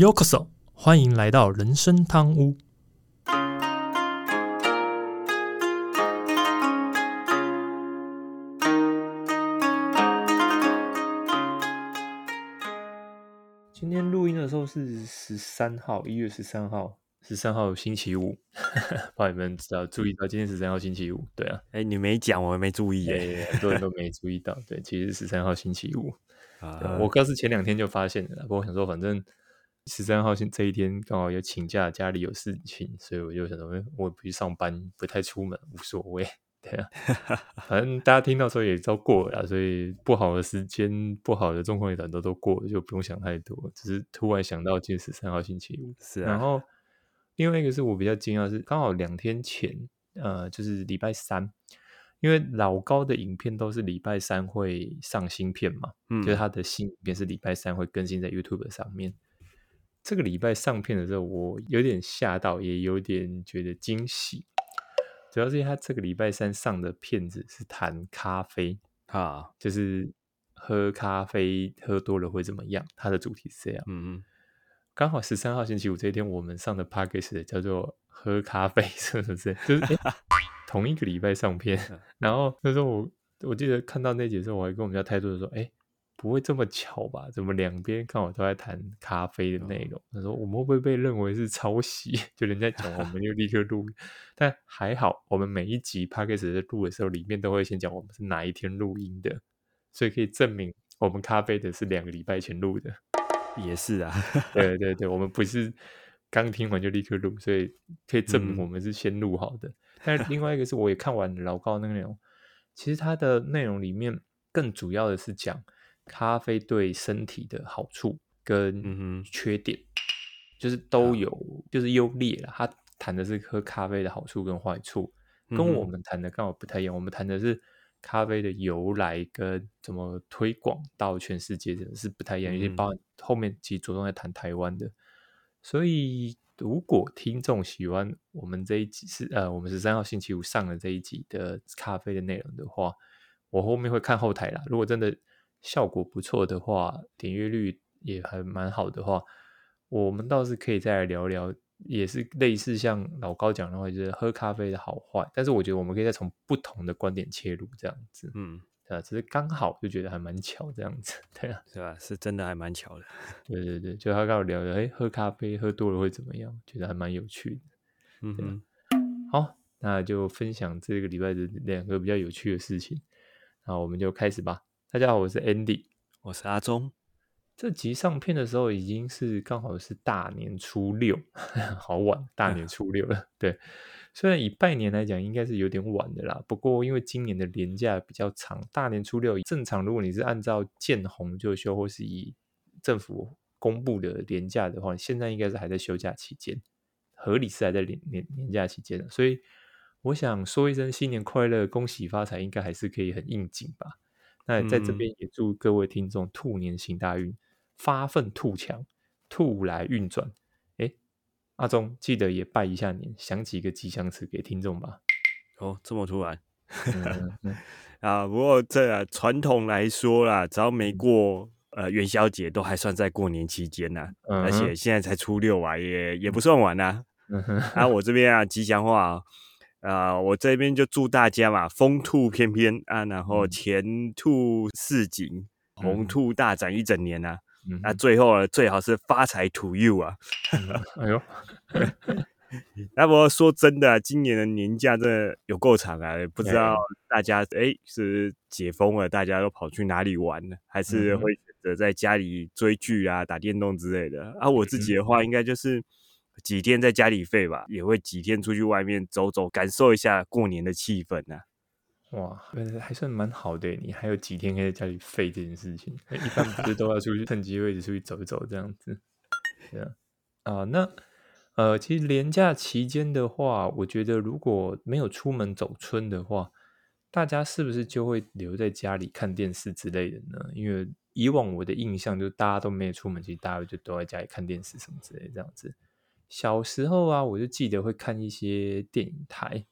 Yokoso，欢迎来到人生汤屋。今天录音的时候是十三号，一月十三号，十三号星期五。不知道你们知道注意到今天十三号星期五？对啊，哎，你没讲，我没注意耶。很多人都没注意到。对，其实十三号星期五。啊，我刚是前两天就发现了，不过我想说，反正十三号星这一天刚好有请假，家里有事情，所以我就想说，我不去上班，不太出门，无所谓。对啊，反正大家听到时候也都过了，所以不好的时间、不好的状况也很多都过了，就不用想太多。只是突然想到今天十三号星期五，是啊。然后另外一个是我比较惊讶是，刚好两天前，呃，就是礼拜三。因为老高的影片都是礼拜三会上新片嘛，嗯，就是他的新影片是礼拜三会更新在 YouTube 上面。这个礼拜上片的时候，我有点吓到，也有点觉得惊喜。主要是因为他这个礼拜三上的片子是谈咖啡啊，就是喝咖啡喝多了会怎么样？他的主题是这样。嗯嗯，刚好十三号星期五这一天，我们上的 p a c k a g e 叫做喝咖啡，是不是？就是。同一个礼拜上片，然后那时候我我记得看到那集的时候，我还跟我们家态度说：“哎，不会这么巧吧？怎么两边刚好都在谈咖啡的内容？”他说：“我们会不会被认为是抄袭？就人家讲，我们就立刻录。但还好，我们每一集 p a c k a g e 在录的时候，里面都会先讲我们是哪一天录音的，所以可以证明我们咖啡的是两个礼拜前录的。也是啊，对对对，我们不是刚听完就立刻录，所以可以证明我们是先录好的。”但另外一个是，我也看完老高那个内容，其实它的内容里面更主要的是讲咖啡对身体的好处跟缺点，就是都有，就是优劣了。他谈的是喝咖啡的好处跟坏处，跟我们谈的刚好不太一样。我们谈的是咖啡的由来跟怎么推广到全世界，的是不太一样。有些包后面其实着重在谈台湾的，所以。如果听众喜欢我们这一集是呃，我们十三号星期五上的这一集的咖啡的内容的话，我后面会看后台啦。如果真的效果不错的话，点阅率也还蛮好的话，我们倒是可以再来聊聊，也是类似像老高讲的话，就是喝咖啡的好坏。但是我觉得我们可以再从不同的观点切入，这样子，嗯。啊，只是刚好就觉得还蛮巧这样子，对啊，是吧？是真的还蛮巧的。对对对，就他跟我聊聊，哎，喝咖啡喝多了会怎么样？觉得还蛮有趣的。嗯哼，好，那就分享这个礼拜的两个比较有趣的事情。那我们就开始吧。大家好，我是 Andy，我是阿忠。这集上片的时候已经是刚好是大年初六，好晚，大年初六了。对。虽然以拜年来讲，应该是有点晚的啦。不过因为今年的年假比较长，大年初六正常，如果你是按照见红就休，或是以政府公布的年假的话，现在应该是还在休假期间，合理是还在年年年假期间的。所以我想说一声新年快乐，恭喜发财，应该还是可以很应景吧。那在这边也祝各位听众兔年行大运，发奋兔强，兔来运转。阿忠，记得也拜一下年，想几个吉祥词给听众吧。哦，这么突然 啊！不过这传统来说啦，只要没过呃元宵节，都还算在过年期间呐。而且现在才初六啊，也也不算晚呐。啊，我这边啊，吉祥话啊，我这边就祝大家嘛，风兔翩翩啊，然后前兔似锦，红兔大展一整年呐。那最后呢，最好是发财 to you 啊！哎呦，那不过说真的，今年的年假真的有够长啊！不知道大家哎是解封了，大家都跑去哪里玩呢？还是会选择在家里追剧啊、打电动之类的？啊，我自己的话，应该就是几天在家里废吧，也会几天出去外面走走，感受一下过年的气氛呢。哇，还算蛮好的。你还有几天可以在家里废这件事情，一般不是都要出去趁机会出去走一走这样子？对啊，啊，那呃，其实年假期间的话，我觉得如果没有出门走春的话，大家是不是就会留在家里看电视之类的呢？因为以往我的印象就是大家都没有出门，其实大家就都在家里看电视什么之类这样子。小时候啊，我就记得会看一些电影台。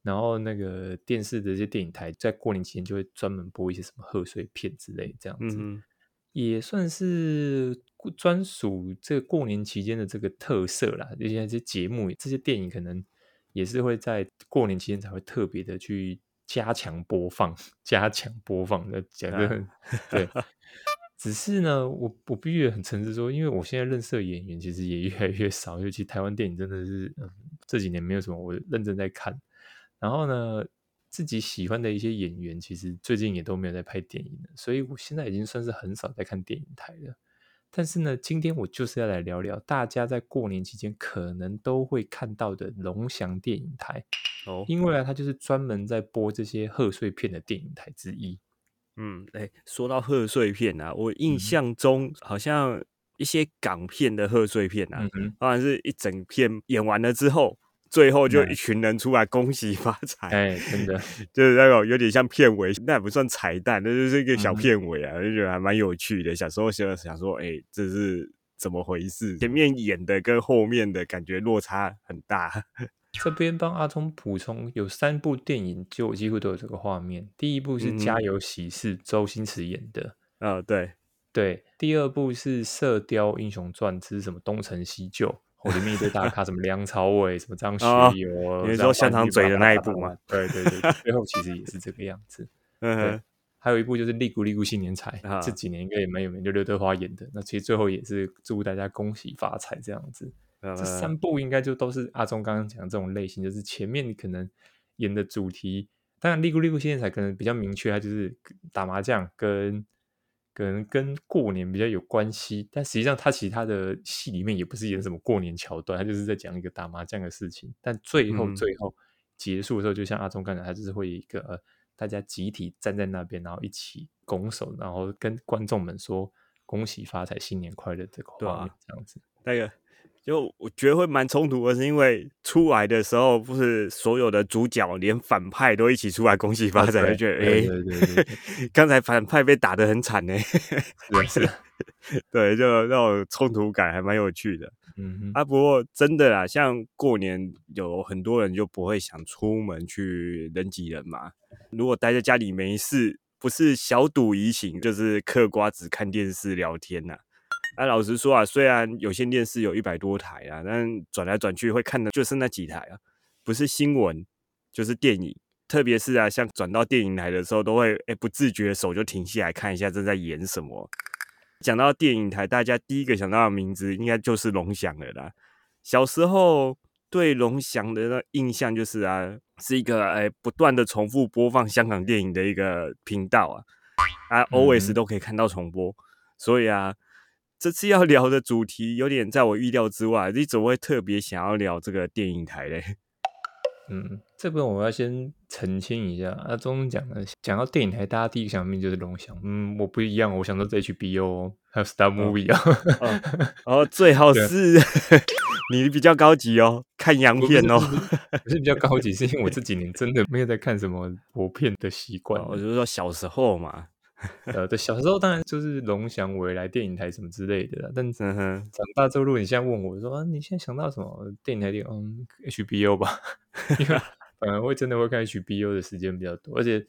然后那个电视的这些电影台，在过年期间就会专门播一些什么贺岁片之类，这样子，也算是专属这个过年期间的这个特色啦，这些这些节目、这些电影可能也是会在过年期间才会特别的去加强播放、加强播放的，讲的 对。只是呢，我我必须很诚实说，因为我现在认识的演员其实也越来越少，尤其台湾电影真的是，嗯，这几年没有什么我认真在看。然后呢，自己喜欢的一些演员，其实最近也都没有在拍电影了，所以我现在已经算是很少在看电影台了。但是呢，今天我就是要来聊聊大家在过年期间可能都会看到的龙翔电影台哦，因为啊，它就是专门在播这些贺岁片的电影台之一。嗯，哎，说到贺岁片啊，我印象中好像一些港片的贺岁片啊，当然是一整片演完了之后，最后就一群人出来恭喜发财，哎，真的 就是那种有点像片尾，那也不算彩蛋，那就是一个小片尾啊，就觉得还蛮有趣的。小时候想想说，哎，这是怎么回事？前面演的跟后面的感觉落差很大。这边帮阿聪补充，有三部电影就几乎都有这个画面。第一部是《家有喜事》，周星驰演的。啊，对对。第二部是《射雕英雄传》，之什么东成西就，里面一堆大咖，什么梁朝伟，什么张学友，你说香肠嘴的那一部嘛？对对对，最后其实也是这个样子。嗯。还有一部就是《利古利古新年财》，这几年应该也蛮有名，就刘德华演的。那其实最后也是祝大家恭喜发财这样子。这三部应该就都是阿忠刚刚讲的这种类型，就是前面可能演的主题，当然《利古利古现在才可能比较明确，它就是打麻将，跟可能跟过年比较有关系。但实际上，他其他的戏里面也不是演什么过年桥段，他就是在讲一个打麻将的事情。但最后最后结束的时候，就像阿忠刚才，他就是会一个呃，大家集体站在那边，然后一起拱手，然后跟观众们说恭喜发财，新年快乐这个画面这样子，那个。就我觉得会蛮冲突的，是因为出来的时候不是所有的主角连反派都一起出来恭喜发财，就觉得哎，刚才反派被打的很惨呢，是，对，就那种冲突感还蛮有趣的。嗯，啊，不过真的啦，像过年有很多人就不会想出门去人挤人嘛，如果待在家里没事，不是小赌怡情，就是嗑瓜子看电视聊天呐。那老实说啊，虽然有线电视有一百多台啊，但转来转去会看的就是那几台啊，不是新闻就是电影。特别是啊，像转到电影台的时候，都会哎不自觉手就停下来看一下正在演什么。讲到电影台，大家第一个想到的名字应该就是龙翔了啦。小时候对龙翔的那印象就是啊，是一个哎不断的重复播放香港电影的一个频道啊，啊 always 都可以看到重播，所以啊。这次要 聊的主题有点在我预料之外，你怎么会特别想要聊这个电影台嘞？嗯，这边我要先澄清一下，阿忠讲的讲到电影台，大家第一个想面就是龙翔。嗯，我不一样，我想到 HBO 还有 Star Movie 啊。哦，最好 是你比较高级哦，看洋片哦。不是比较高级，是因为我这几年真的没有在看什么国片的习惯。我就是说小时候嘛。呃，对，小时候当然就是龙翔、未来电影台什么之类的，但长大之后，如果你现在问我说啊，你现在想到什么电影台电影？HBO 吧，因为 反而会真的会看 HBO 的时间比较多，而且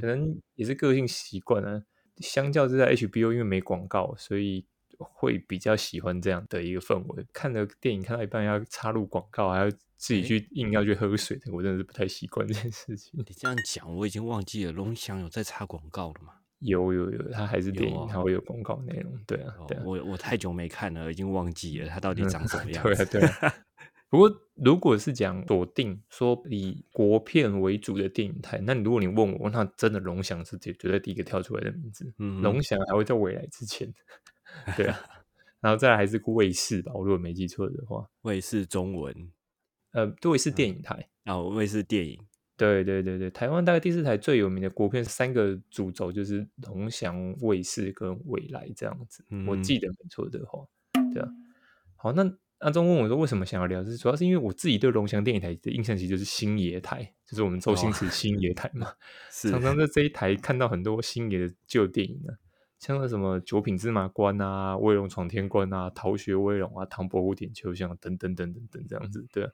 可能也是个性习惯啊。相较之下，HBO 因为没广告，所以会比较喜欢这样的一个氛围。看的电影看到一半要插入广告，还要自己去硬要去喝水，我真的是不太习惯这件事情。你这样讲，我已经忘记了龙翔有在插广告了吗？有有有，它还是电影，它会有广告内容。对啊，对啊，我我太久没看了，已经忘记了它到底长什么 样。对啊，对啊。不过如果是讲锁定说以国片为主的电影台，那如果你问我，那真的龙翔是绝绝对第一个跳出来的名字。嗯，龙翔还会在未来之前。对啊，然后再来还是卫视吧，我如果没记错的话，卫视中文，呃，卫视电影台啊，卫视电影。对对对对，台湾大概第四台最有名的国片三个主轴就是龙翔、卫视跟未来这样子，我记得没错的话，对啊。好，那阿忠问我说为什么想要聊，是主要是因为我自己对龙翔电影台的印象其实就是星爷台，就是我们周星驰星爷台嘛，常常在这一台看到很多星爷的旧电影啊，像那什么九品芝麻官啊、威龙闯天关啊、逃学威龙啊、唐伯虎点秋香等等等等等这样子，对。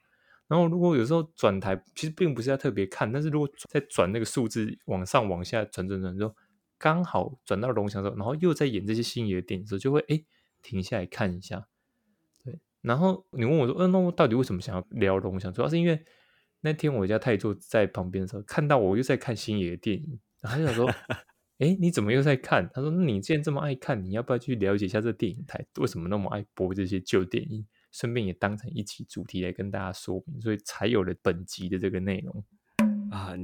然后，如果有时候转台，其实并不是要特别看，但是如果在转那个数字往上、往下转转转之后，刚好转到龙翔的时候，然后又在演这些星爷的电影时候，就会哎停下来看一下。对，然后你问我说，嗯，那我到底为什么想要聊龙翔？主要是因为那天我家泰座在旁边的时候，看到我又在看星爷的电影，然后就想说，哎，你怎么又在看？他说，你既然这么爱看，你要不要去了解一下这电影台为什么那么爱播这些旧电影？顺便也当成一期主题来跟大家说明，所以才有了本集的这个内容啊。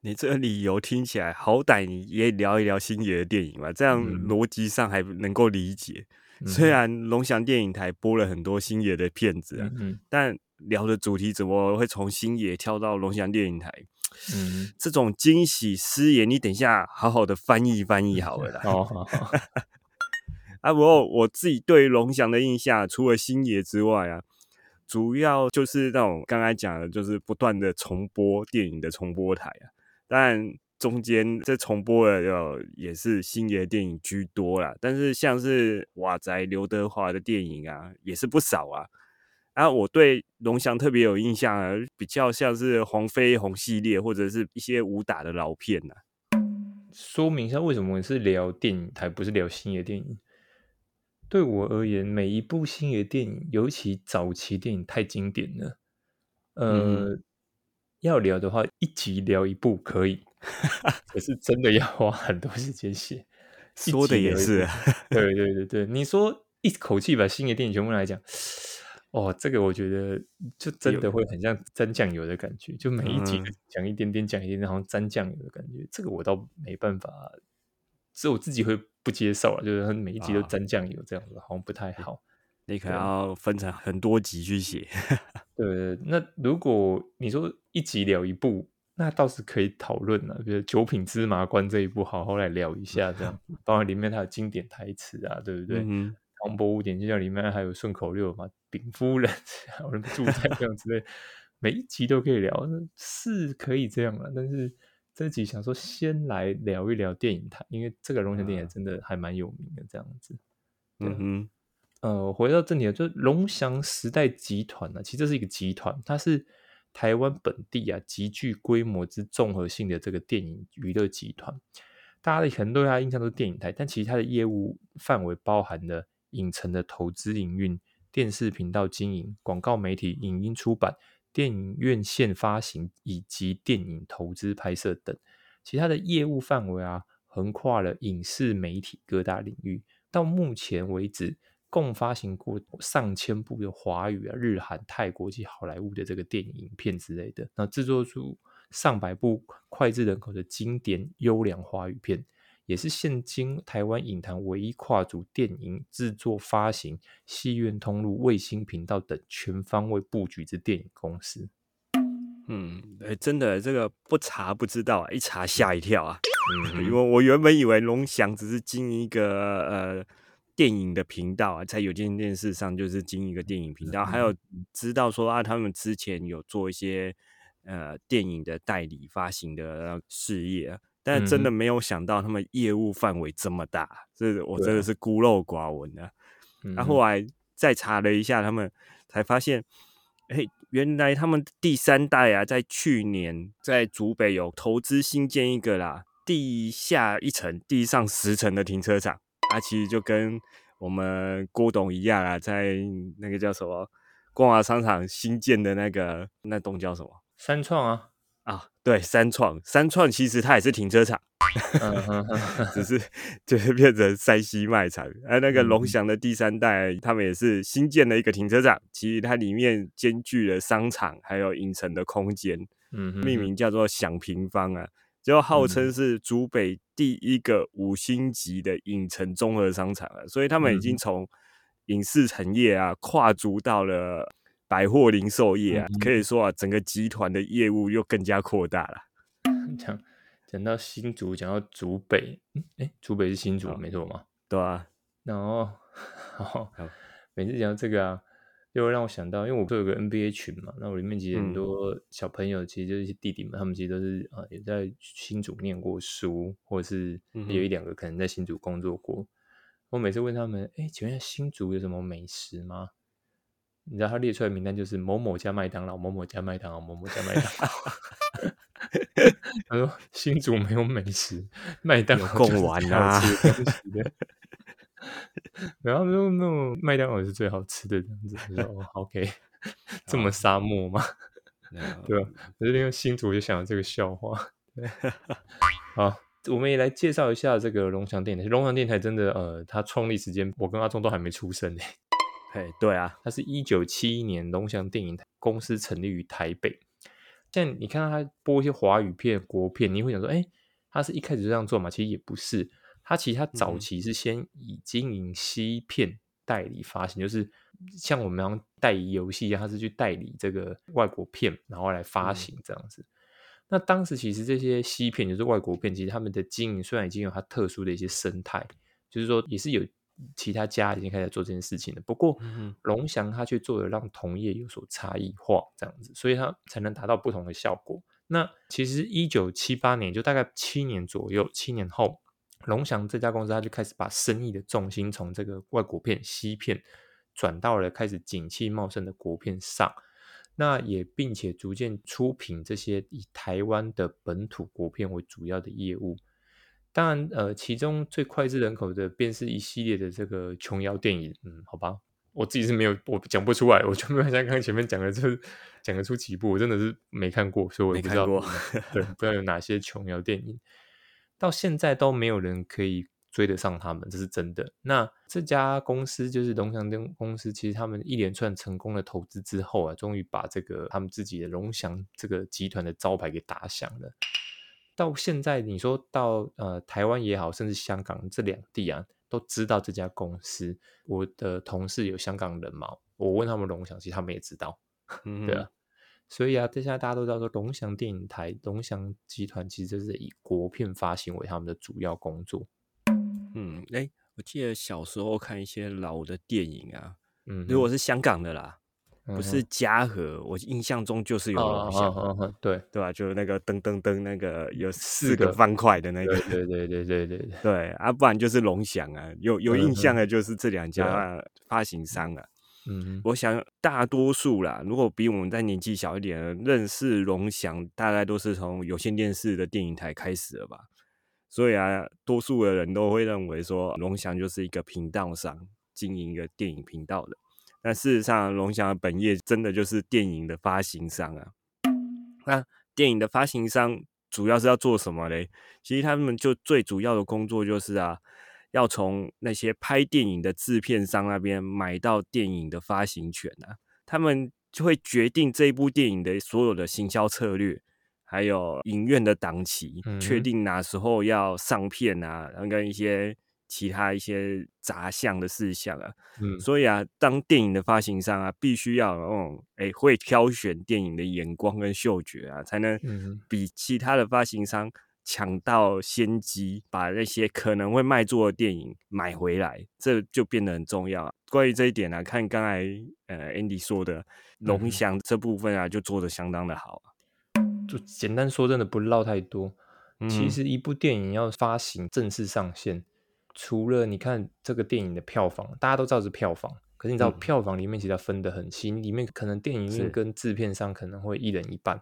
你这个理由听起来，好歹你也聊一聊星爷的电影嘛，这样逻辑上还能够理解。虽然龙翔电影台播了很多星爷的片子啊，但聊的主题怎么会从星爷跳到龙翔电影台？嗯，这种惊喜失言，你等一下好好的翻译翻译好了啦。啊，不过我自己对龙翔的印象，除了星爷之外啊，主要就是那种刚才讲的，就是不断的重播电影的重播台啊。但中间这重播的有也是星爷电影居多啦，但是像是瓦宅刘德华的电影啊，也是不少啊。啊，我对龙翔特别有印象啊，比较像是黄飞鸿系列或者是一些武打的老片呐。说明一下为什么是聊电影台，不是聊星爷电影？对我而言，每一部星爷电影，尤其早期电影太经典了，呃。要聊的话，一集聊一部可以，可是真的要花很多时间写。说的也是，对对对对，你说一口气把星爷电影全部来讲，哦，这个我觉得就真的会很像沾酱油的感觉，就每一集讲一点点，讲一点点，好像沾酱油的感觉。这个我倒没办法，只有我自己会不接受了，就是每一集都沾酱油这样子，好像不太好。你可能要分成很多集去写。对，那如果你说一集聊一部，那倒是可以讨论了。比如《九品芝麻官》这一部，好好来聊一下，这样，包括里面它的经典台词啊，对不对？嗯。唐伯虎点秋香里面还有顺口溜嘛，禀夫人，有人住在这样之类，每一集都可以聊，是可以这样了。但是这集想说，先来聊一聊电影台，因为这个龙翔电影真的还蛮有名的，这样子。嗯哼。呃，回到正题，就是龙翔时代集团呢，其实这是一个集团，它是台湾本地啊极具规模之综合性的这个电影娱乐集团。大家可能对它印象都是电影台，但其实它的业务范围包含了影城的投资营运、电视频道经营、广告媒体、影音出版、电影院线发行以及电影投资拍摄等。其他的业务范围啊，横跨了影视媒体各大领域。到目前为止。共发行过上千部的华语啊、日韩、泰国及好莱坞的这个电影影片之类的，那制作出上百部脍炙人口的经典优良华语片，也是现今台湾影坛唯一跨足电影制作、发行、戏院通路、卫星频道等全方位布局之电影公司。嗯，哎，真的，这个不查不知道啊，一查吓一跳啊！嗯，因为我原本以为龙翔只是经营一个呃。电影的频道啊，在有线电视上就是经营一个电影频道，还有知道说啊，他们之前有做一些呃电影的代理发行的事业，但真的没有想到他们业务范围这么大，这我真的是孤陋寡闻啊。那后来再查了一下，他们才发现，哎，原来他们第三代啊，在去年在竹北有投资新建一个啦，地下一层、地上十层的停车场。啊，其实就跟我们郭董一样啊，在那个叫什么光华商场新建的那个那栋叫什么？三创啊啊，对，三创三创其实它也是停车场，只是就是变成山西卖场。而那个龙翔的第三代，他们也是新建了一个停车场，其实它里面兼具了商场还有影城的空间，嗯，命名叫做享平方啊。就号称是竹北第一个五星级的影城综合商场了，所以他们已经从影视产业啊跨足到了百货零售业啊，可以说啊，整个集团的业务又更加扩大了。讲讲到新竹，讲到竹北，哎，竹北是新竹没错吗？对啊，然后每次讲到这个啊。又会让我想到，因为我不是有个 NBA 群嘛，那我里面其实很多小朋友，其实就是一些弟弟们，他们其实都是啊，也在新竹念过书，或者是有一两个可能在新竹工作过。我每次问他们，哎，请问一下新竹有什么美食吗？你知道他列出来名单就是某某家麦当劳，某某家麦当劳，某某家麦当劳。他说新竹没有美食，麦当劳贡丸啊。然后那种那种麦当劳是最好吃的这样子。我说 OK，这么沙漠吗？对吧？我就因为新竹就想到这个笑话。好，我们也来介绍一下这个龙翔电台。龙翔电台真的，呃，它创立时间我跟阿忠都还没出生呢。嘿，对啊，它是一九七一年龙翔电影公司成立于台北。像你看到它播一些华语片、国片，你会想说，哎，它是一开始就这样做嘛？其实也不是，它其实它早期是先以经营西片代理发行，就是像我们代理游戏一样，它是去代理这个外国片，然后来发行这样子。那当时其实这些西片就是外国片，其实他们的经营虽然已经有它特殊的一些生态，就是说也是有。其他家已经开始做这件事情了，不过龙翔他却做的让同业有所差异化，这样子，所以他才能达到不同的效果。那其实一九七八年，就大概七年左右，七年后，龙翔这家公司他就开始把生意的重心从这个外国片、西片转到了开始景气茂盛的国片上，那也并且逐渐出品这些以台湾的本土国片为主要的业务。当然，呃，其中最脍炙人口的便是一系列的这个琼瑶电影，嗯，好吧，我自己是没有，我讲不出来，我就没有像刚刚前面讲的，就是讲得出几部，我真的是没看过，所以我也不知道，对，不知道有哪些琼瑶电影，到现在都没有人可以追得上他们，这是真的。那这家公司就是龙翔电公司，其实他们一连串成功的投资之后啊，终于把这个他们自己的龙翔这个集团的招牌给打响了。到现在，你说到呃台湾也好，甚至香港这两地啊，都知道这家公司。我的同事有香港人嘛，我问他们龙翔，其实他们也知道，对啊。所以啊，现在大家都知道说，龙翔电影台、龙翔集团其实就是以国片发行为他们的主要工作。嗯，哎，我记得小时候看一些老的电影啊，嗯，如果是香港的啦。不是嘉禾，我印象中就是有龙翔，对对吧？就是那个噔噔噔那个有四个方块的那个，对对对对对对对啊，不然就是龙翔啊，有有印象的就是这两家发行商啊。嗯，我想大多数啦，如果比我们在年纪小一点，认识龙翔，大概都是从有线电视的电影台开始了吧。所以啊，多数的人都会认为说，龙翔就是一个频道商，经营一个电影频道的。但事实上，龙翔的本业真的就是电影的发行商啊。那电影的发行商主要是要做什么嘞？其实他们就最主要的工作就是啊，要从那些拍电影的制片商那边买到电影的发行权啊。他们就会决定这一部电影的所有的行销策略，还有影院的档期，确定哪时候要上片啊，然后跟一些。其他一些杂项的事项啊，嗯，所以啊，当电影的发行商啊，必须要嗯，哎，会挑选电影的眼光跟嗅觉啊，才能比其他的发行商抢到先机，把那些可能会卖座的电影买回来，这就变得很重要。关于这一点呢，看刚才呃 Andy 说的龙翔这部分啊，就做的相当的好。就简单说，真的不唠太多。其实一部电影要发行正式上线。除了你看这个电影的票房，大家都知道是票房，可是你知道票房里面其实分得很细，里面可能电影院跟制片商可能会一人一半，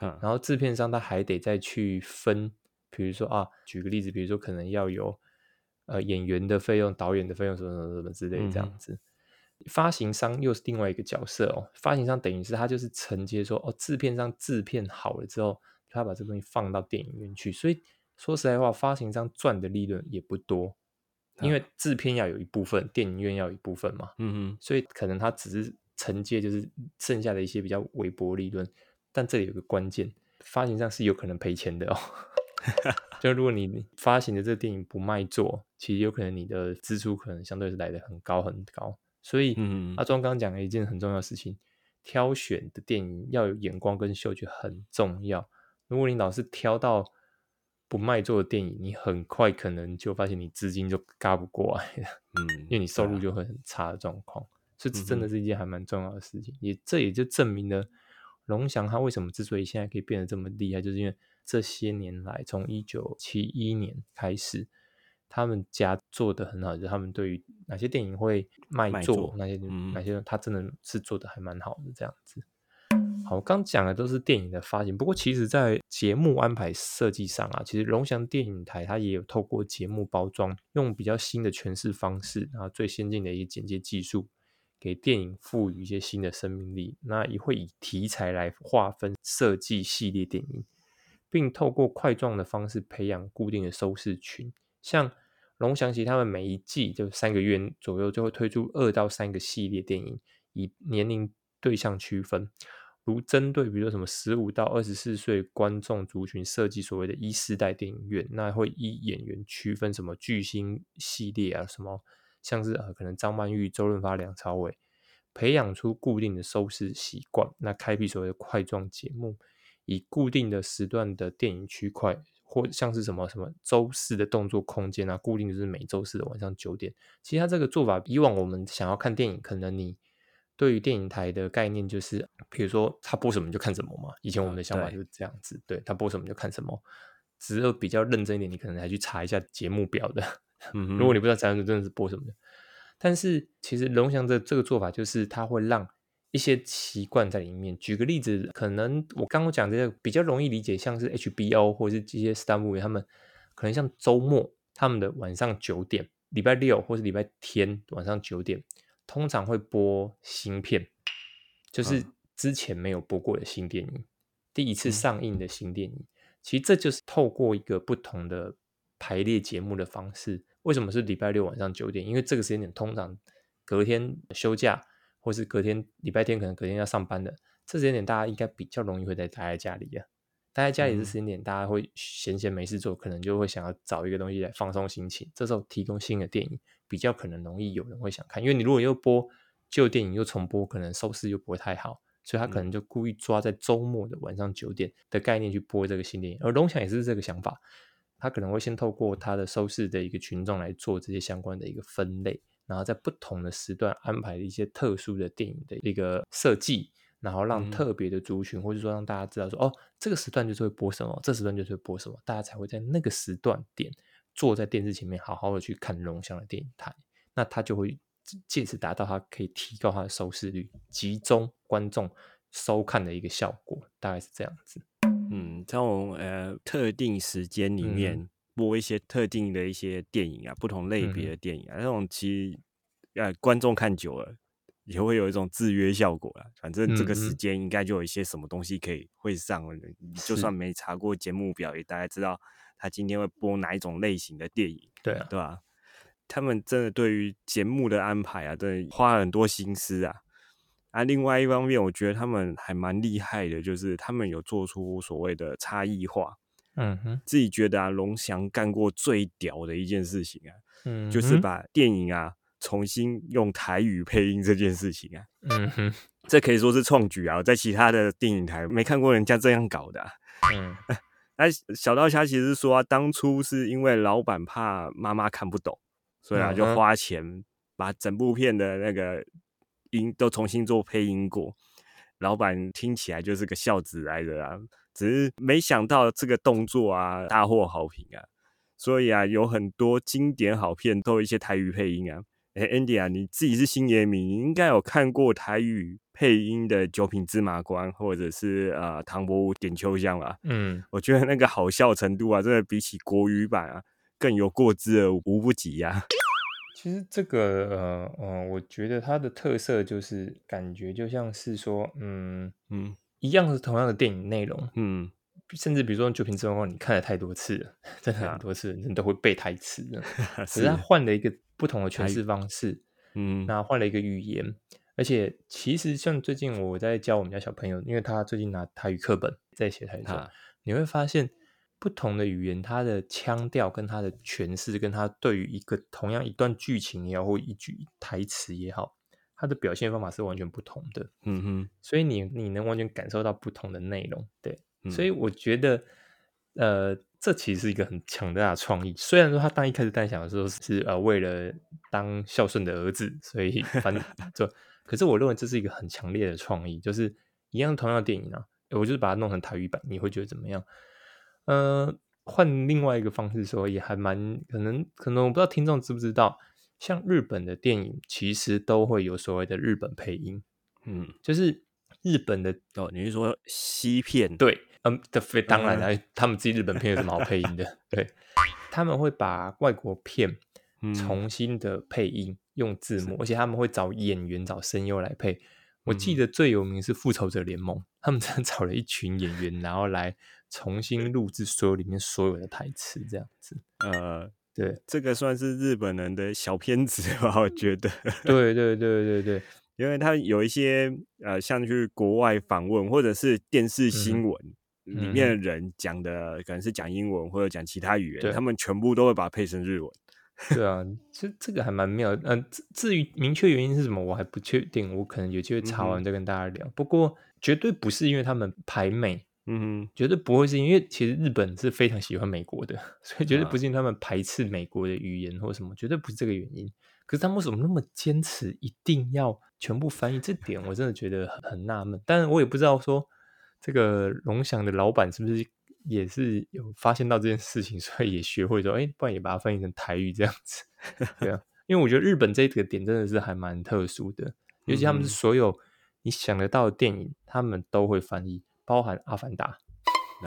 嗯，然后制片商他还得再去分，比如说啊，举个例子，比如说可能要有呃演员的费用、导演的费用什么什么什么之类这样子，发行商又是另外一个角色哦，发行商等于是他就是承接说哦，制片商制片好了之后，他把这东西放到电影院去，所以说实在话，发行商赚的利润也不多。因为制片要有一部分，电影院要有一部分嘛，嗯哼，所以可能他只是承接，就是剩下的一些比较微薄利润。但这里有个关键，发行上是有可能赔钱的哦。就如果你发行的这个电影不卖座，其实有可能你的支出可能相对是来的很高很高。所以嗯阿庄刚刚讲了一件很重要的事情，挑选的电影要有眼光跟嗅觉很重要。如果你老是挑到。不卖座的电影，你很快可能就发现你资金就嘎不过来了，嗯，因为你收入就会很差的状况，所以这真的是一件还蛮重要的事情。也这也就证明了龙翔他为什么之所以现在可以变得这么厉害，就是因为这些年来，从一九七一年开始，他们家做的很好，就是他们对于哪些电影会卖座，哪些哪些他真的是做的还蛮好的这样子。好，刚讲的都是电影的发行，不过其实在节目安排设计上啊，其实龙翔电影台它也有透过节目包装，用比较新的诠释方式，然后最先进的一个剪接技术，给电影赋予一些新的生命力。那也会以题材来划分设计系列电影，并透过块状的方式培养固定的收视群。像龙翔其他们每一季就三个月左右就会推出二到三个系列电影，以年龄对象区分。如针对，比如说什么十五到二十四岁观众族群设计所谓的一世代电影院，那会依演员区分什么巨星系列啊，什么像是呃可能张曼玉、周润发、梁朝伟，培养出固定的收视习惯，那开辟所谓的块状节目，以固定的时段的电影区块，或像是什么什么周四的动作空间啊，固定就是每周四的晚上九点。其实他这个做法，以往我们想要看电影，可能你。对于电影台的概念，就是比如说他播什么就看什么嘛。以前我们的想法就是这样子，对他播什么就看什么。只有比较认真一点，你可能还去查一下节目表的。如果你不知道咱们真的是播什么的，但是其实龙翔的这个做法，就是他会让一些习惯在里面。举个例子，可能我刚刚讲这个比较容易理解，像是 HBO 或者是这些 Star Movie，他们可能像周末他们的晚上九点，礼拜六或是礼拜天晚上九点。通常会播新片，就是之前没有播过的新电影，第一次上映的新电影。其实这就是透过一个不同的排列节目的方式。为什么是礼拜六晚上九点？因为这个时间点通常隔天休假，或是隔天礼拜天可能隔天要上班的，这时间点大家应该比较容易会在待在家里啊。待在家里的时间点，大家会闲闲没事做，可能就会想要找一个东西来放松心情。这时候提供新的电影。比较可能容易有人会想看，因为你如果又播旧电影又重播，可能收视又不会太好，所以他可能就故意抓在周末的晚上九点的概念去播这个新电影。而龙翔也是这个想法，他可能会先透过他的收视的一个群众来做这些相关的一个分类，然后在不同的时段安排一些特殊的电影的一个设计，然后让特别的族群或者说让大家知道说，哦，这个时段就是会播什么，这时段就是会播什么，大家才会在那个时段点。坐在电视前面，好好的去看龙翔的电影台，那他就会借此达到他可以提高他的收视率、集中观众收看的一个效果，大概是这样子。嗯，这种呃特定时间里面播一些特定的一些电影啊，不同类别的电影啊，那种其实呃观众看久了也会有一种制约效果啊。反正这个时间应该就有一些什么东西可以会上，你就算没查过节目表，也大概知道。他今天会播哪一种类型的电影？对啊，对吧？他们真的对于节目的安排啊，真的花了很多心思啊。啊，另外一方面，我觉得他们还蛮厉害的，就是他们有做出所谓的差异化。嗯哼，自己觉得啊，龙翔干过最屌的一件事情啊，嗯，就是把电影啊重新用台语配音这件事情啊。嗯哼，这可以说是创举啊，在其他的电影台没看过人家这样搞的。嗯。哎，小道虾其实说啊，当初是因为老板怕妈妈看不懂，所以啊就花钱把整部片的那个音都重新做配音过。老板听起来就是个孝子来的啊，只是没想到这个动作啊大获好评啊，所以啊有很多经典好片都有一些台语配音啊。哎，Andy 啊，你自己是星爷迷，你应该有看过台语。配音的九品芝麻官，或者是呃唐伯虎点秋香吧。嗯，我觉得那个好笑程度啊，真的比起国语版啊更有过之而无不及呀。其实这个呃呃，我觉得它的特色就是感觉就像是说，嗯嗯，一样是同样的电影内容，嗯，甚至比如说九品芝麻官，你看了太多次了，真的很多次，人都会背台词的，只是他换了一个不同的诠释方式，嗯，那换了一个语言。而且其实像最近我在教我们家小朋友，因为他最近拿台语课本在写台语，你会发现不同的语言，它的腔调跟它的诠释，跟他对于一个同样一段剧情也好，或一句台词也好，它的表现方法是完全不同的。嗯哼，所以你你能完全感受到不同的内容。对，所以我觉得，呃，这其实是一个很强大的创意。虽然说他当一开始在想的时候是呃为了当孝顺的儿子，所以 反正就。可是我认为这是一个很强烈的创意，就是一样同样的电影啊，我就是把它弄成台语版，你会觉得怎么样？呃，换另外一个方式说，也还蛮可能，可能我不知道听众知不知道，像日本的电影其实都会有所谓的日本配音，嗯，就是日本的哦，你是说西片？对，嗯，的非当然了，他们自己日本片有什么好配音的？对，他们会把外国片重新的配音，用字幕，而且他们会找演员、找声优来配。我记得最有名是《复仇者联盟》，他们真的找了一群演员，然后来重新录制所有里面所有的台词，这样子。呃，对，这个算是日本人的小片子吧？我觉得。对对对对对。因为他有一些呃，像去国外访问或者是电视新闻里面的人讲的，可能是讲英文或者讲其他语言，他们全部都会把它配成日文。对啊，这这个还蛮妙。嗯，至于明确原因是什么，我还不确定，我可能有机会查完再跟大家聊。不过绝对不是因为他们排美，嗯，绝对不会是因为其实日本是非常喜欢美国的，所以绝对不是因为他们排斥美国的语言或什么，绝对不是这个原因。可是他们为什么那么坚持一定要全部翻译？这点我真的觉得很很纳闷。但是我也不知道说这个龙翔的老板是不是也是有发现到这件事情，所以也学会说，哎，不然也把它翻译成台语这样子。对啊，因为我觉得日本这个点真的是还蛮特殊的，尤其他们是所有你想得到的电影，他们都会翻译，包含《阿凡达》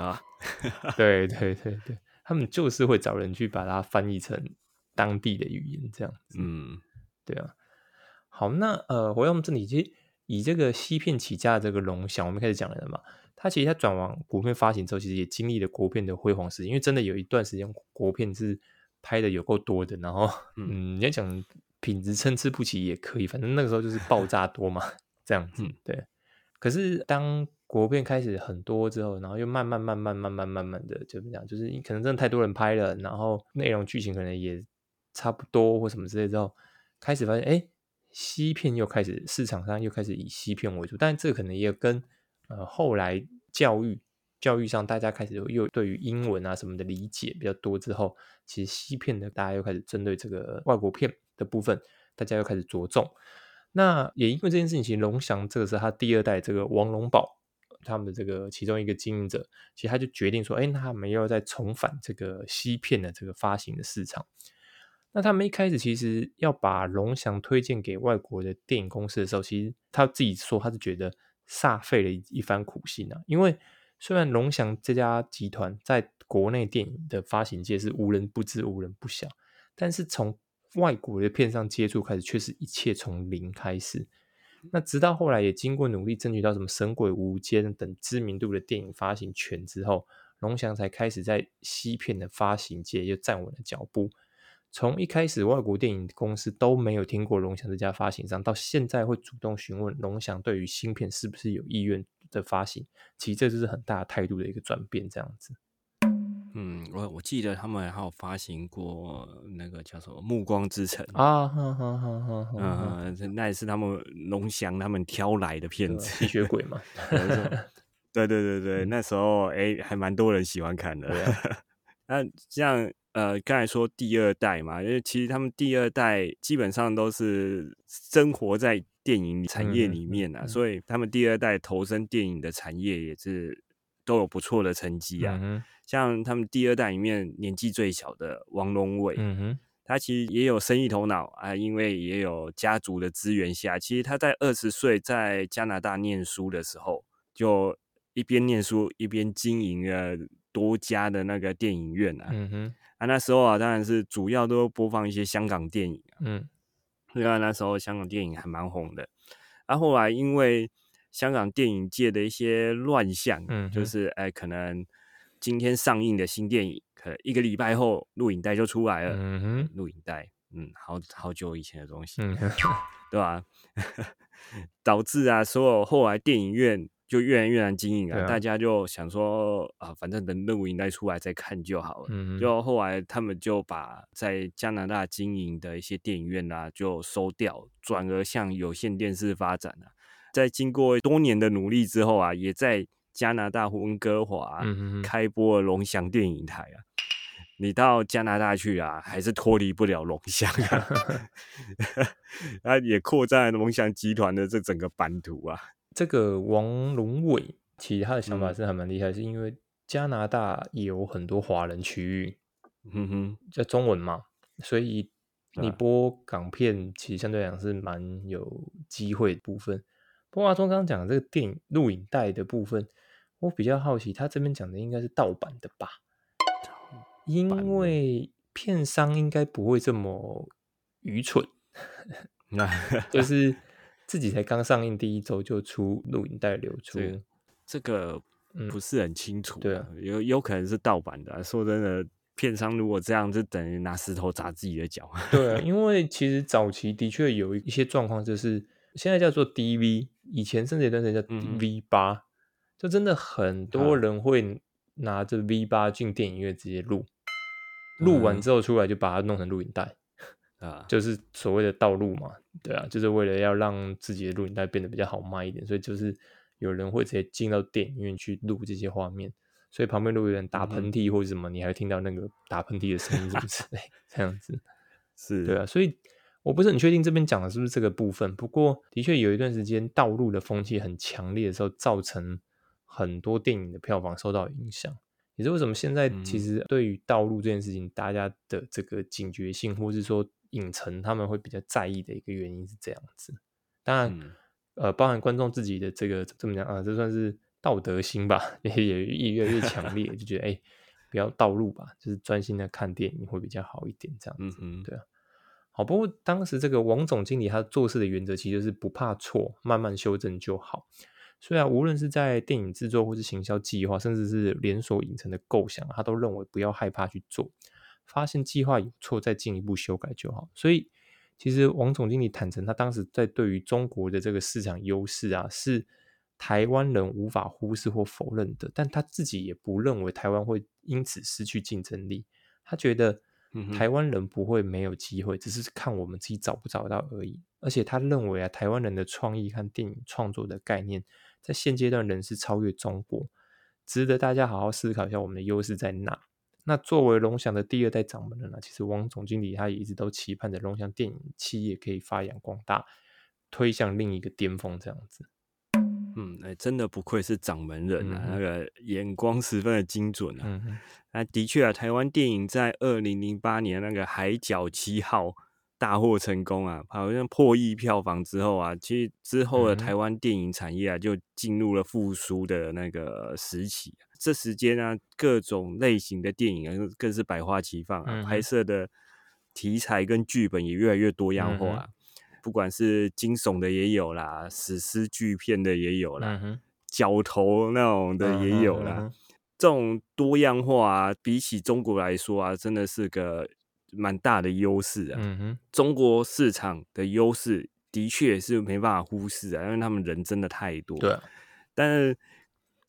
啊。对对对对，他们就是会找人去把它翻译成。当地的语言这样子，嗯，对啊。好，那呃，回到我们这里，其实以这个西片起家的这个龙翔，我们开始讲了嘛。他其实他转往国片发行之后，其实也经历了国片的辉煌时，因为真的有一段时间国片是拍的有够多的。然后，嗯，你要讲品质参差不齐也可以，反正那个时候就是爆炸多嘛，这样子。对。可是当国片开始很多之后，然后又慢慢慢慢慢慢慢慢的就么讲，就是你可能真的太多人拍了，然后内容剧情可能也。差不多或什么之类之后，开始发现，哎，西片又开始市场上又开始以西片为主，但这可能也跟呃后来教育教育上大家开始又对于英文啊什么的理解比较多之后，其实西片的大家又开始针对这个外国片的部分，大家又开始着重。那也因为这件事情，其实龙翔这个是他第二代这个王龙宝他们的这个其中一个经营者，其实他就决定说，哎，那他们要再重返这个西片的这个发行的市场。那他们一开始其实要把龙翔推荐给外国的电影公司的时候，其实他自己说他是觉得煞费了一一番苦心啊。因为虽然龙翔这家集团在国内电影的发行界是无人不知、无人不晓，但是从外国的片上接触开始，却是一切从零开始。那直到后来也经过努力争取到什么《神鬼无间》等知名度的电影发行权之后，龙翔才开始在西片的发行界又站稳了脚步。从一开始，外国电影公司都没有听过龙翔这家发行商，到现在会主动询问龙翔对于芯片是不是有意愿的发行，其实这就是很大态度的一个转变，这样子。嗯，我我记得他们还有发行过那个叫什么《暮光之城》啊，哈哈哈哈嗯，那也是他们龙翔他们挑来的片子，吸血鬼嘛。对对对对，那时候哎，还蛮多人喜欢看的。那这样。呃，刚才说第二代嘛，因为其实他们第二代基本上都是生活在电影产业里面啊，所以他们第二代投身电影的产业也是都有不错的成绩啊。像他们第二代里面年纪最小的王龙伟，他其实也有生意头脑啊，因为也有家族的资源下，其实他在二十岁在加拿大念书的时候，就一边念书一边经营了多家的那个电影院啊。嗯哼。啊，那时候啊，当然是主要都播放一些香港电影啊。嗯，因为那时候香港电影还蛮红的。啊，后来因为香港电影界的一些乱象，嗯，就是哎，可能今天上映的新电影，可能一个礼拜后录影带就出来了。嗯哼，录影带，嗯，好好久以前的东西，对吧？导致啊，所有后来电影院。就越来越难经营啊！大家就想说啊，反正等录影带出来再看就好了。嗯，就后来他们就把在加拿大经营的一些电影院啊，就收掉，转而向有线电视发展了。在经过多年的努力之后啊，也在加拿大温哥华开播了龙翔电影台啊。你到加拿大去啊，还是脱离不了龙翔啊。啊，也扩展龙翔集团的这整个版图啊。这个王龙伟其实他的想法是还蛮厉害，是因为加拿大有很多华人区域，嗯哼，叫中文嘛，所以你播港片其实相对来讲是蛮有机会部分。不过阿忠刚刚讲的这个电影录影带的部分，我比较好奇，他这边讲的应该是盗版的吧？因为片商应该不会这么愚蠢，就是自己才刚上映第一周就出录影带流出，这个不是很清楚。对啊，有有可能是盗版的。说真的，片商如果这样，就等于拿石头砸自己的脚。对啊，因为其实早期的确有一些状况，就是现在叫做 DV，以前甚至有段时间叫 V 八，就真的很多人会拿着 V 八进电影院直接录。录完之后出来就把它弄成录影带啊，就是所谓的道路嘛，对啊，就是为了要让自己的录影带变得比较好卖一点，所以就是有人会直接进到电影院去录这些画面，所以旁边如果有人打喷嚏或者什么，你还听到那个打喷嚏的声音什么之类，这样子。是。对啊，所以我不是很确定这边讲的是不是这个部分，不过的确有一段时间道路的风气很强烈的时候，造成很多电影的票房受到影响。也是为什么现在其实对于道路这件事情，大家的这个警觉性，或是说影城他们会比较在意的一个原因是这样子。当然，呃，包含观众自己的这个怎么讲啊，这算是道德心吧，也也越来越强烈，就觉得哎，不要道路吧，就是专心的看电影会比较好一点，这样子。嗯对啊。好，不过当时这个王总经理他做事的原则其实就是不怕错，慢慢修正就好。虽然无论是在电影制作，或是行销计划，甚至是连锁影城的构想，他都认为不要害怕去做，发现计划有错，再进一步修改就好。所以，其实王总经理坦诚，他当时在对于中国的这个市场优势啊，是台湾人无法忽视或否认的。但他自己也不认为台湾会因此失去竞争力。他觉得台湾人不会没有机会，只是看我们自己找不找到而已。而且他认为啊，台湾人的创意和电影创作的概念。在现阶段，仍是超越中国，值得大家好好思考一下，我们的优势在哪？那作为龙翔的第二代掌门人呢？其实王总经理他也一直都期盼着龙翔电影企业可以发扬光大，推向另一个巅峰，这样子。嗯，哎，真的不愧是掌门人啊，那个眼光十分的精准啊。嗯那的确啊，台湾电影在二零零八年那个《海角七号》。大获成功啊！好像破亿票房之后啊，其实之后的台湾电影产业啊，就进入了复苏的那个时期。这时间呢，各种类型的电影啊，更是百花齐放啊，拍摄的题材跟剧本也越来越多样化。不管是惊悚的也有啦，史诗巨片的也有啦，角头那种的也有啦。这种多样化啊，比起中国来说啊，真的是个。蛮大的优势啊，嗯哼，中国市场的优势的确是没办法忽视啊，因为他们人真的太多，对，但是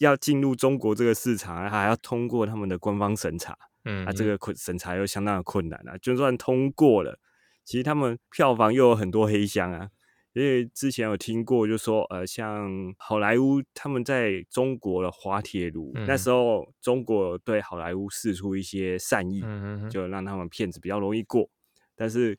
要进入中国这个市场，还要通过他们的官方审查，嗯，啊，这个困审查又相当的困难啊，就算通过了，其实他们票房又有很多黑箱啊。因为之前有听过，就说呃，像好莱坞他们在中国的滑铁卢，那时候中国对好莱坞示出一些善意，就让他们骗子比较容易过。但是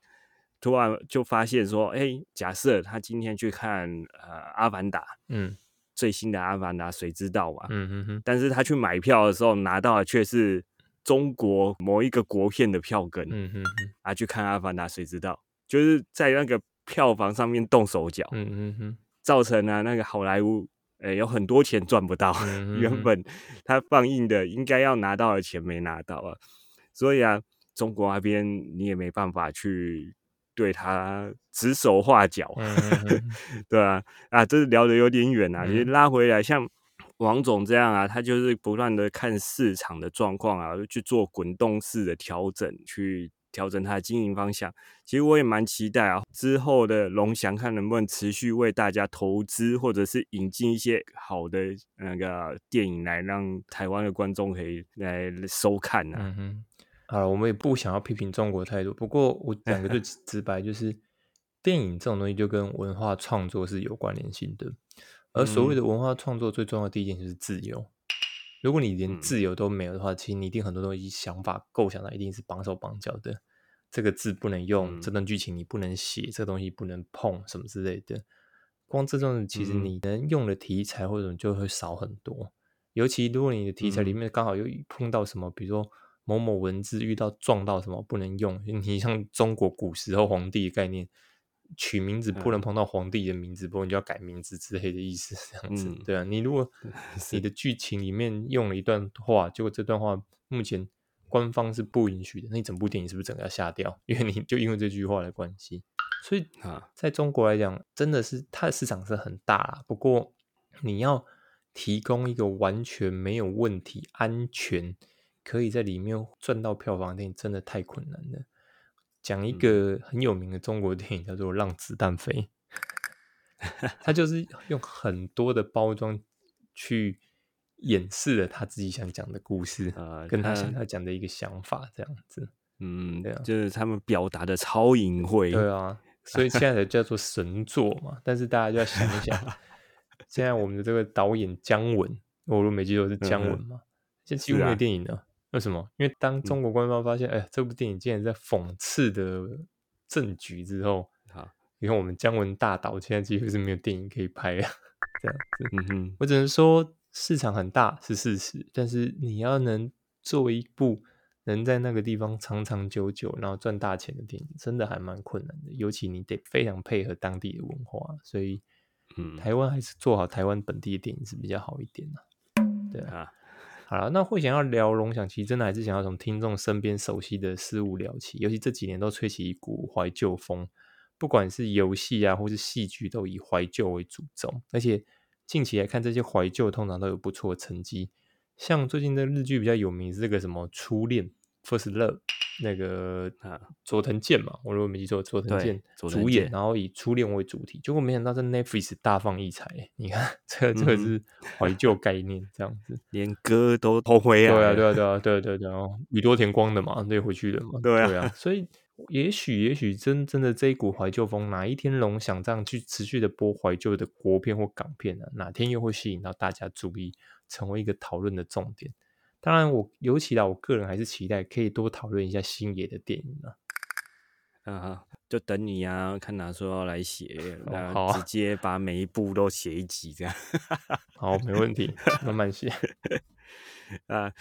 突然就发现说，哎，假设他今天去看呃《阿凡达》，嗯，最新的《阿凡达》，谁知道嘛？嗯嗯哼。但是他去买票的时候拿到的却是中国某一个国片的票根，嗯哼哼。啊，去看《阿凡达》，谁知道？就是在那个。票房上面动手脚，嗯嗯哼，造成了那个好莱坞，诶，有很多钱赚不到，原本 他放映的应该要拿到的钱没拿到啊，所以啊，中国那边你也没办法去对他指手画脚，对啊，啊，这是聊的有点远啊，你拉回来，像王总这样啊，他就是不断的看市场的状况啊，去做滚动式的调整去。调整他的经营方向，其实我也蛮期待啊。之后的龙翔看能不能持续为大家投资，或者是引进一些好的那个电影来，让台湾的观众可以来收看呢。嗯哼，好，我们也不想要批评中国态度，不过我讲个最直白，就是电影这种东西就跟文化创作是有关联性的，而所谓的文化创作最重要的第一件就是自由。如果你连自由都没有的话，其实你一定很多东西想法构想的一定是绑手绑脚的。这个字不能用，这段剧情你不能写，这东西不能碰，什么之类的。光这种其实你能用的题材或者就会少很多。尤其如果你的题材里面刚好又碰到什么，比如说某某文字遇到撞到什么不能用，你像中国古时候皇帝的概念，取名字不能碰到皇帝的名字，不然就要改名字之类的意思，这样子。对啊，你如果 你的剧情里面用了一段话，结果这段话目前官方是不允许的，那你整部电影是不是整个要下掉？因为你就因为这句话的关系，所以啊，在中国来讲，真的是它的市场是很大，不过你要提供一个完全没有问题、安全可以在里面赚到票房的电影，真的太困难了。讲一个很有名的中国电影叫做《让子弹飞》，他就是用很多的包装去掩饰了他自己想讲的故事啊，跟他想要讲的一个想法这样子。嗯，对啊，就是他们表达的超隐晦。对啊，所以现在才叫做神作嘛。但是大家就要想一想，现在我们的这个导演姜文，我如果没记错是姜文嘛，现在几乎没有电影了。为什么？因为当中国官方发现，哎，这部电影竟然在讽刺的政局之后，好，你看我们姜文大导，现在几乎是没有电影可以拍啊，这样子。嗯哼，我只能说市场很大是事实，但是你要能做一部能在那个地方长长久久，然后赚大钱的电影，真的还蛮困难的。尤其你得非常配合当地的文化，所以，嗯，台湾还是做好台湾本地的电影是比较好一点的。对啊。好了，那会想要聊龙想，其实真的还是想要从听众身边熟悉的事物聊起。尤其这几年都吹起一股怀旧风，不管是游戏啊，或是戏剧，都以怀旧为主轴。而且近期来看，这些怀旧通常都有不错的成绩。像最近的日剧比较有名是这个什么《初恋》（First Love）。那个啊，佐藤健嘛，我如果没记错，佐藤健主演，然后以初恋为主题，结果没想到在 Netflix 大放异彩。你看，这这个是怀旧概念，这样子，连歌都偷回啊！对啊，对啊，对啊，对对对啊，宇多田光的嘛，那回去的嘛，对啊，所以也许也许真真的这一股怀旧风，哪一天龙想这样去持续的播怀旧的国片或港片呢？哪天又会吸引到大家注意，成为一个讨论的重点？当然，我尤其啦，我个人还是期待可以多讨论一下星爷的电影啊。啊，就等你啊，看哪时候要来写，好，直接把每一部都写一集这样。好，没问题，慢慢写。啊，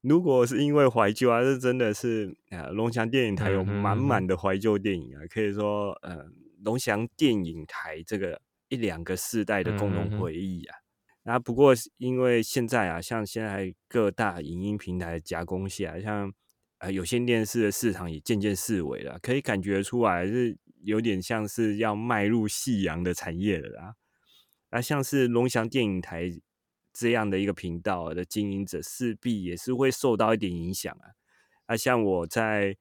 如果是因为怀旧啊，这真的是啊，龙翔电影台有满满的怀旧电影啊，可以说，呃，龙翔电影台这个一两个世代的共同回忆啊。那不过，因为现在啊，像现在各大影音平台夹攻下，像呃有线电视的市场也渐渐式微了，可以感觉出来是有点像是要迈入夕阳的产业了啦。那像是龙翔电影台这样的一个频道的经营者，势必也是会受到一点影响啊。那像我在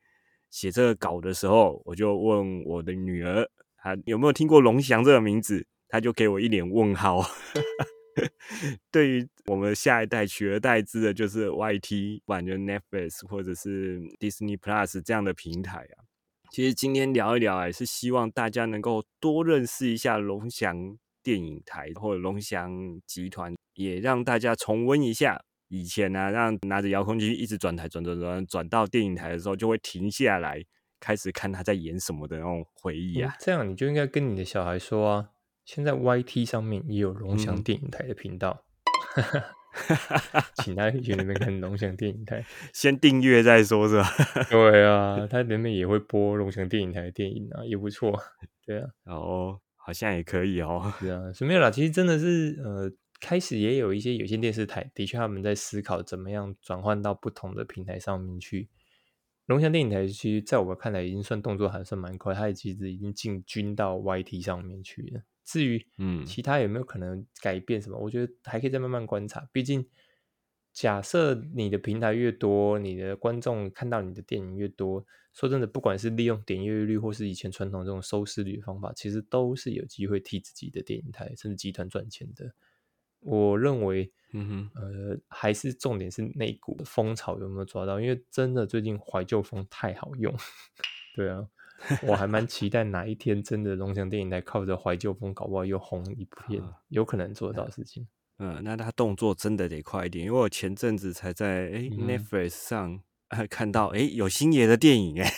写这个稿的时候，我就问我的女儿，她有没有听过龙翔这个名字，她就给我一脸问号。对于我们下一代取而代之的，就是 YT，不管就 Netflix 或者是 Disney Plus 这样的平台啊。其实今天聊一聊，也是希望大家能够多认识一下龙翔电影台或者龙翔集团，也让大家重温一下以前呢，让拿着遥控器一直转台转转转转到电影台的时候，就会停下来开始看他在演什么的那种回忆啊。这样你就应该跟你的小孩说啊。现在 YT 上面也有龙翔电影台的频道，请大家去那边看龙翔电影台，先订阅再说，是吧？对啊，他那边也会播龙翔电影台的电影啊，也不错。对啊，哦，好像也可以哦。是啊，是没有啦。其实真的是，呃，开始也有一些有线电视台，的确他们在思考怎么样转换到不同的平台上面去。龙翔电影台其实在我看来已经算动作还算蛮快，它也其实已经进军到 YT 上面去了。至于嗯，其他有没有可能改变什么？我觉得还可以再慢慢观察。毕竟，假设你的平台越多，你的观众看到你的电影越多，说真的，不管是利用点阅率，或是以前传统这种收视率的方法，其实都是有机会替自己的电影台甚至集团赚钱的。我认为，嗯哼，呃，还是重点是那股风潮有没有抓到？因为真的最近怀旧风太好用，对啊。我还蛮期待哪一天真的龙翔电影台靠着怀旧风搞不好又红一片，有可能做到事情。嗯，那他动作真的得快一点，因为我前阵子才在哎 Netflix 上看到哎有星爷的电影哎，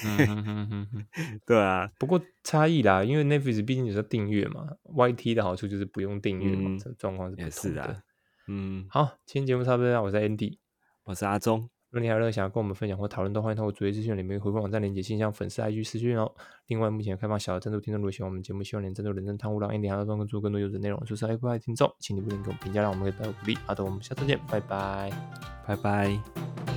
对啊，不过差异啦，因为 Netflix 毕竟有是订阅嘛，YT 的好处就是不用订阅嘛，这状况是不同的。嗯，好，今天节目差不多，我是 Andy，我是阿忠。如果你还有任何想要跟我们分享或讨论，都欢迎通过主页资讯里面回复网站连接信箱、粉丝 IG 私讯哦。另外，目前开放小额赞助听众，如果喜欢我们节目，希望能赞助人生贪污让 Andy 还更做更多优质内容，就是 Apple 听众，请你不吝给我们评价，让我们可以得到鼓励。好的，我们下次见，拜拜，拜拜。